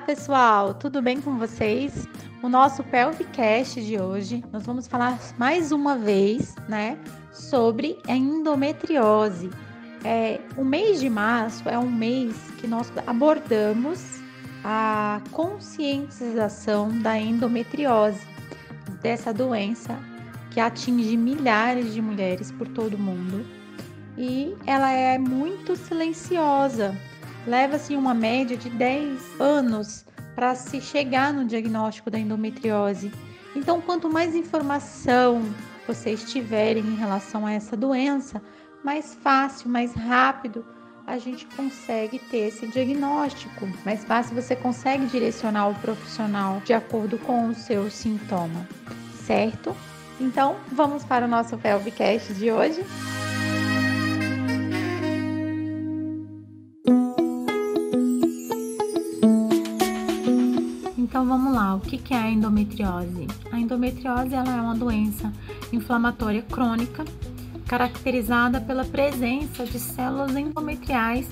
Olá, pessoal, tudo bem com vocês? O nosso Pelvicast de hoje, nós vamos falar mais uma vez, né, sobre a endometriose. É, o mês de março é um mês que nós abordamos a conscientização da endometriose, dessa doença que atinge milhares de mulheres por todo o mundo. E ela é muito silenciosa, leva-se uma média de 10 anos para se chegar no diagnóstico da endometriose. Então, quanto mais informação vocês tiverem em relação a essa doença, mais fácil, mais rápido a gente consegue ter esse diagnóstico. Mais fácil você consegue direcionar o profissional de acordo com o seu sintoma, certo? Então, vamos para o nosso Pelvicast de hoje. Vamos lá, o que é a endometriose? A endometriose ela é uma doença inflamatória crônica caracterizada pela presença de células endometriais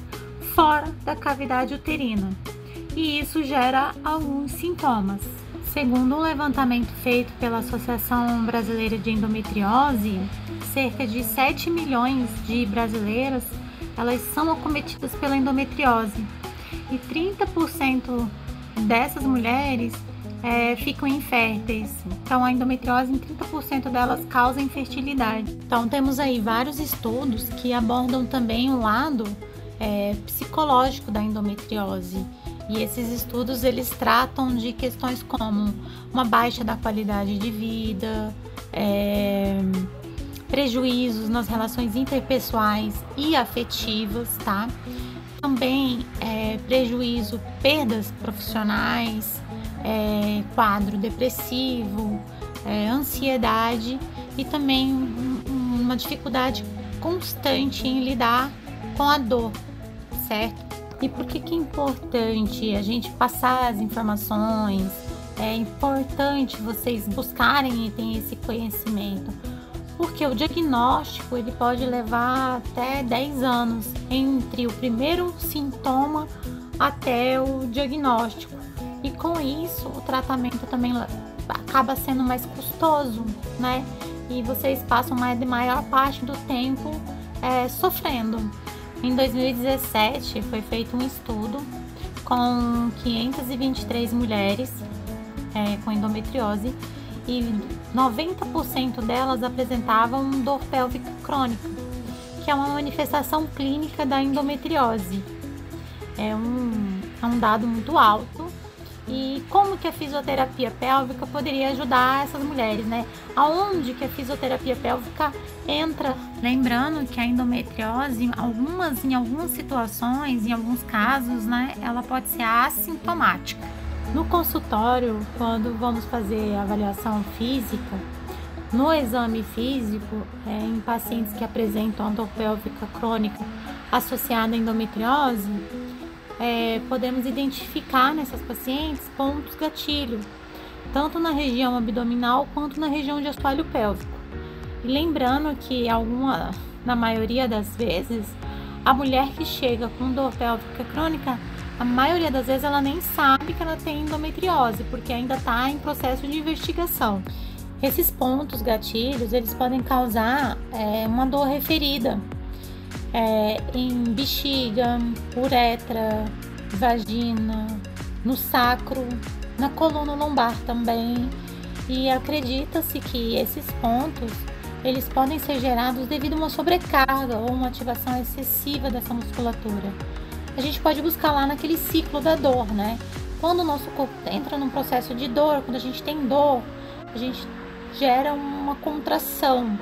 fora da cavidade uterina, e isso gera alguns sintomas. Segundo um levantamento feito pela Associação Brasileira de Endometriose, cerca de 7 milhões de brasileiras elas são acometidas pela endometriose e 30% dessas mulheres é, ficam inférteis. Então, a endometriose, em 30% delas, causa infertilidade. Então, temos aí vários estudos que abordam também o lado é, psicológico da endometriose. E esses estudos eles tratam de questões como uma baixa da qualidade de vida, é, prejuízos nas relações interpessoais e afetivas, tá? Também é, prejuízo, perdas profissionais, é, quadro depressivo, é, ansiedade e também uma dificuldade constante em lidar com a dor, certo? E por que, que é importante a gente passar as informações? É importante vocês buscarem e terem esse conhecimento porque o diagnóstico ele pode levar até 10 anos entre o primeiro sintoma até o diagnóstico. E com isso, o tratamento também acaba sendo mais custoso, né? E vocês passam de maior parte do tempo é, sofrendo. Em 2017 foi feito um estudo com 523 mulheres é, com endometriose e 90% delas apresentavam dor pélvica crônica, que é uma manifestação clínica da endometriose. É um, é um dado muito alto. E como que a fisioterapia pélvica poderia ajudar essas mulheres, né? Aonde que a fisioterapia pélvica entra? Lembrando que a endometriose, algumas, em algumas situações, em alguns casos, né, ela pode ser assintomática. No consultório, quando vamos fazer avaliação física, no exame físico, é, em pacientes que apresentam dor pélvica crônica associada à endometriose, é, podemos identificar nessas pacientes pontos gatilho, tanto na região abdominal quanto na região de assoalho pélvico. E lembrando que alguma, na maioria das vezes, a mulher que chega com dor pélvica crônica a maioria das vezes ela nem sabe que ela tem endometriose, porque ainda está em processo de investigação. Esses pontos gatilhos, eles podem causar é, uma dor referida é, em bexiga, uretra, vagina, no sacro, na coluna lombar também. E acredita-se que esses pontos eles podem ser gerados devido a uma sobrecarga ou uma ativação excessiva dessa musculatura a gente pode buscar lá naquele ciclo da dor, né? Quando o nosso corpo entra num processo de dor, quando a gente tem dor, a gente gera uma contração,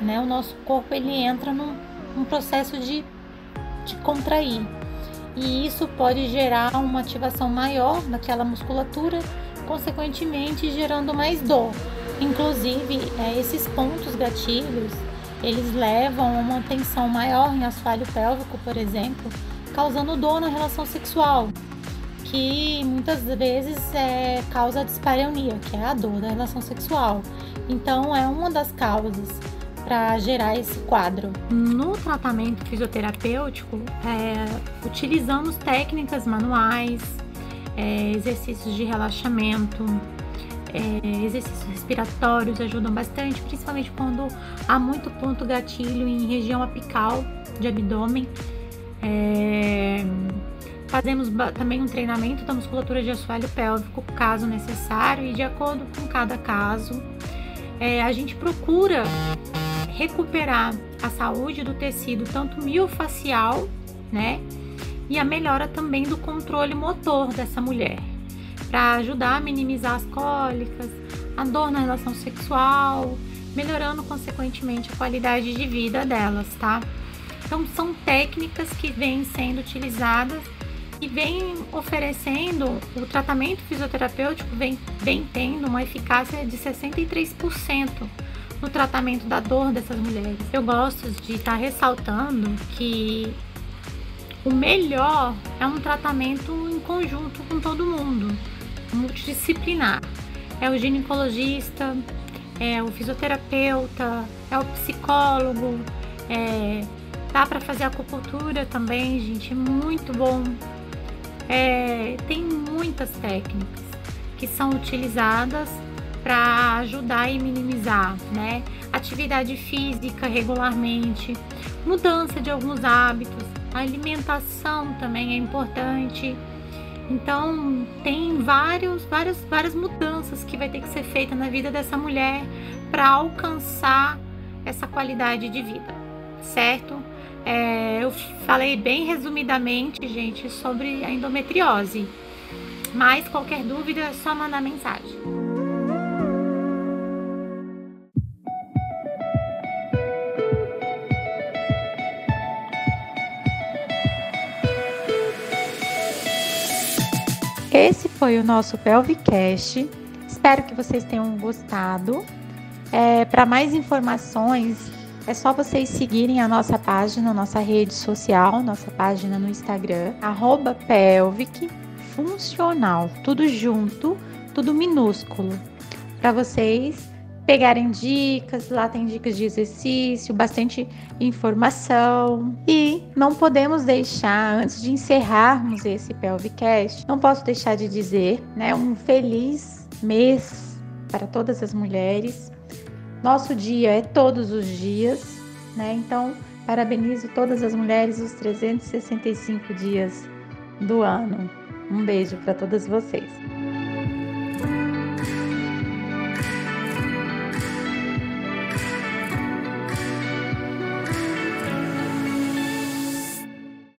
né? O nosso corpo ele entra num, num processo de, de contrair. E isso pode gerar uma ativação maior daquela musculatura, consequentemente gerando mais dor. Inclusive, é, esses pontos gatilhos, eles levam a uma tensão maior em assoalho pélvico, por exemplo, causando dor na relação sexual, que muitas vezes é, causa dispareunia, que é a dor da relação sexual. Então, é uma das causas para gerar esse quadro. No tratamento fisioterapêutico, é, utilizamos técnicas manuais, é, exercícios de relaxamento, é, exercícios respiratórios ajudam bastante, principalmente quando há muito ponto gatilho em região apical de abdômen. É, fazemos também um treinamento da musculatura de assoalho pélvico, caso necessário, e de acordo com cada caso, é, a gente procura recuperar a saúde do tecido, tanto miofacial, né? E a melhora também do controle motor dessa mulher, para ajudar a minimizar as cólicas, a dor na relação sexual, melhorando consequentemente a qualidade de vida delas, tá? Então são técnicas que vêm sendo utilizadas e vem oferecendo o tratamento fisioterapêutico vem, vem tendo uma eficácia de 63% no tratamento da dor dessas mulheres. Eu gosto de estar tá ressaltando que o melhor é um tratamento em conjunto com todo mundo, multidisciplinar. É o ginecologista, é o fisioterapeuta, é o psicólogo, é, dá para fazer acupuntura também, gente, é muito bom. É, tem muitas técnicas que são utilizadas para ajudar e minimizar, né? Atividade física regularmente, mudança de alguns hábitos, a alimentação também é importante. Então tem vários, várias, várias mudanças que vai ter que ser feita na vida dessa mulher para alcançar essa qualidade de vida, certo? É, eu falei bem resumidamente, gente, sobre a endometriose. Mas qualquer dúvida é só mandar mensagem. Esse foi o nosso Pelvicast. Espero que vocês tenham gostado. É, Para mais informações, é só vocês seguirem a nossa página, nossa rede social, nossa página no Instagram, arroba pelvic funcional, tudo junto, tudo minúsculo, para vocês pegarem dicas, lá tem dicas de exercício, bastante informação. E não podemos deixar, antes de encerrarmos esse Pelvicast, não posso deixar de dizer, né, um feliz mês para todas as mulheres. Nosso dia é todos os dias, né? Então, parabenizo todas as mulheres os 365 dias do ano. Um beijo para todas vocês.